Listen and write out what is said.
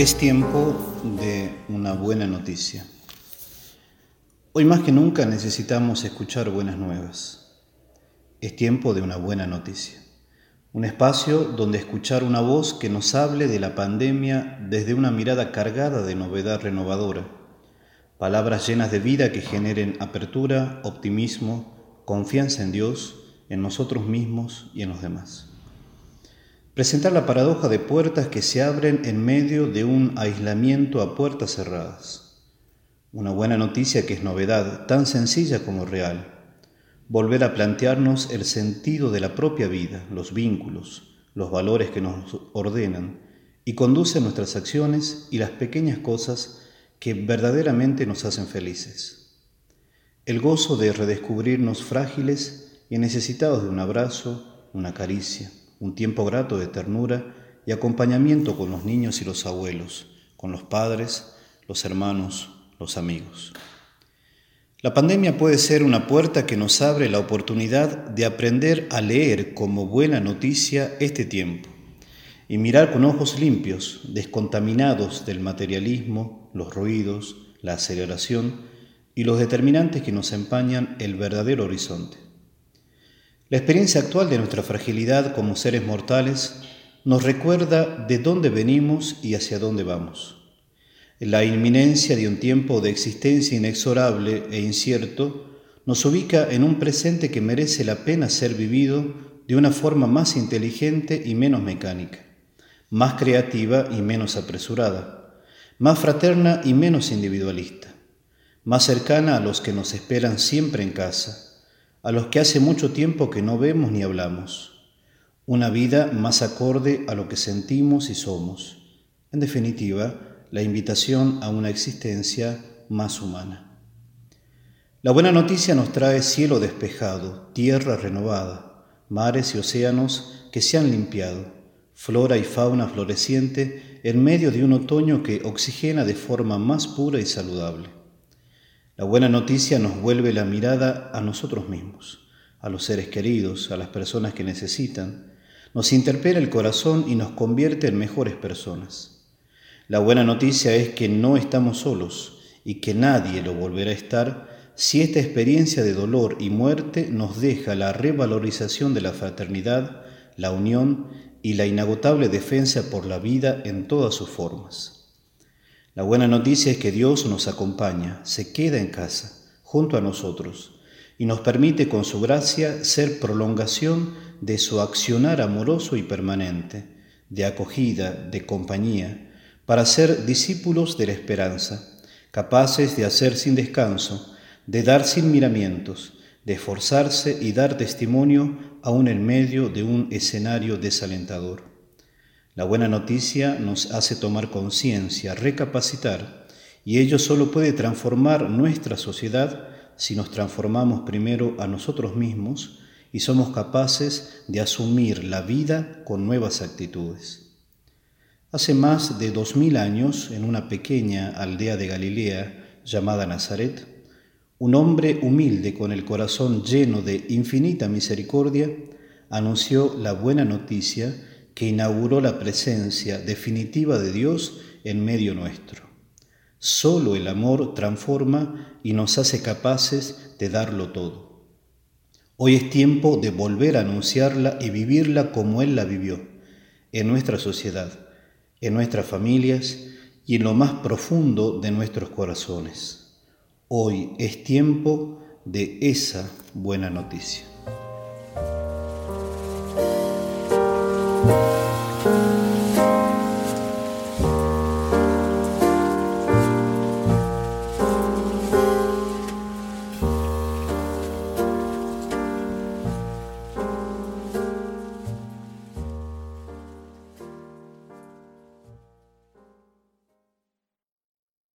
Es tiempo de una buena noticia. Hoy más que nunca necesitamos escuchar buenas nuevas. Es tiempo de una buena noticia. Un espacio donde escuchar una voz que nos hable de la pandemia desde una mirada cargada de novedad renovadora. Palabras llenas de vida que generen apertura, optimismo, confianza en Dios, en nosotros mismos y en los demás. Presentar la paradoja de puertas que se abren en medio de un aislamiento a puertas cerradas. Una buena noticia que es novedad, tan sencilla como real. Volver a plantearnos el sentido de la propia vida, los vínculos, los valores que nos ordenan y conducen nuestras acciones y las pequeñas cosas que verdaderamente nos hacen felices. El gozo de redescubrirnos frágiles y necesitados de un abrazo, una caricia un tiempo grato de ternura y acompañamiento con los niños y los abuelos, con los padres, los hermanos, los amigos. La pandemia puede ser una puerta que nos abre la oportunidad de aprender a leer como buena noticia este tiempo y mirar con ojos limpios, descontaminados del materialismo, los ruidos, la aceleración y los determinantes que nos empañan el verdadero horizonte. La experiencia actual de nuestra fragilidad como seres mortales nos recuerda de dónde venimos y hacia dónde vamos. La inminencia de un tiempo de existencia inexorable e incierto nos ubica en un presente que merece la pena ser vivido de una forma más inteligente y menos mecánica, más creativa y menos apresurada, más fraterna y menos individualista, más cercana a los que nos esperan siempre en casa a los que hace mucho tiempo que no vemos ni hablamos, una vida más acorde a lo que sentimos y somos, en definitiva, la invitación a una existencia más humana. La buena noticia nos trae cielo despejado, tierra renovada, mares y océanos que se han limpiado, flora y fauna floreciente en medio de un otoño que oxigena de forma más pura y saludable. La buena noticia nos vuelve la mirada a nosotros mismos, a los seres queridos, a las personas que necesitan, nos interpela el corazón y nos convierte en mejores personas. La buena noticia es que no estamos solos y que nadie lo volverá a estar si esta experiencia de dolor y muerte nos deja la revalorización de la fraternidad, la unión y la inagotable defensa por la vida en todas sus formas. La buena noticia es que Dios nos acompaña, se queda en casa, junto a nosotros, y nos permite con su gracia ser prolongación de su accionar amoroso y permanente, de acogida, de compañía, para ser discípulos de la esperanza, capaces de hacer sin descanso, de dar sin miramientos, de esforzarse y dar testimonio aún en medio de un escenario desalentador. La buena noticia nos hace tomar conciencia, recapacitar, y ello solo puede transformar nuestra sociedad si nos transformamos primero a nosotros mismos y somos capaces de asumir la vida con nuevas actitudes. Hace más de dos mil años, en una pequeña aldea de Galilea llamada Nazaret, un hombre humilde con el corazón lleno de infinita misericordia anunció la buena noticia que inauguró la presencia definitiva de Dios en medio nuestro. Solo el amor transforma y nos hace capaces de darlo todo. Hoy es tiempo de volver a anunciarla y vivirla como Él la vivió, en nuestra sociedad, en nuestras familias y en lo más profundo de nuestros corazones. Hoy es tiempo de esa buena noticia.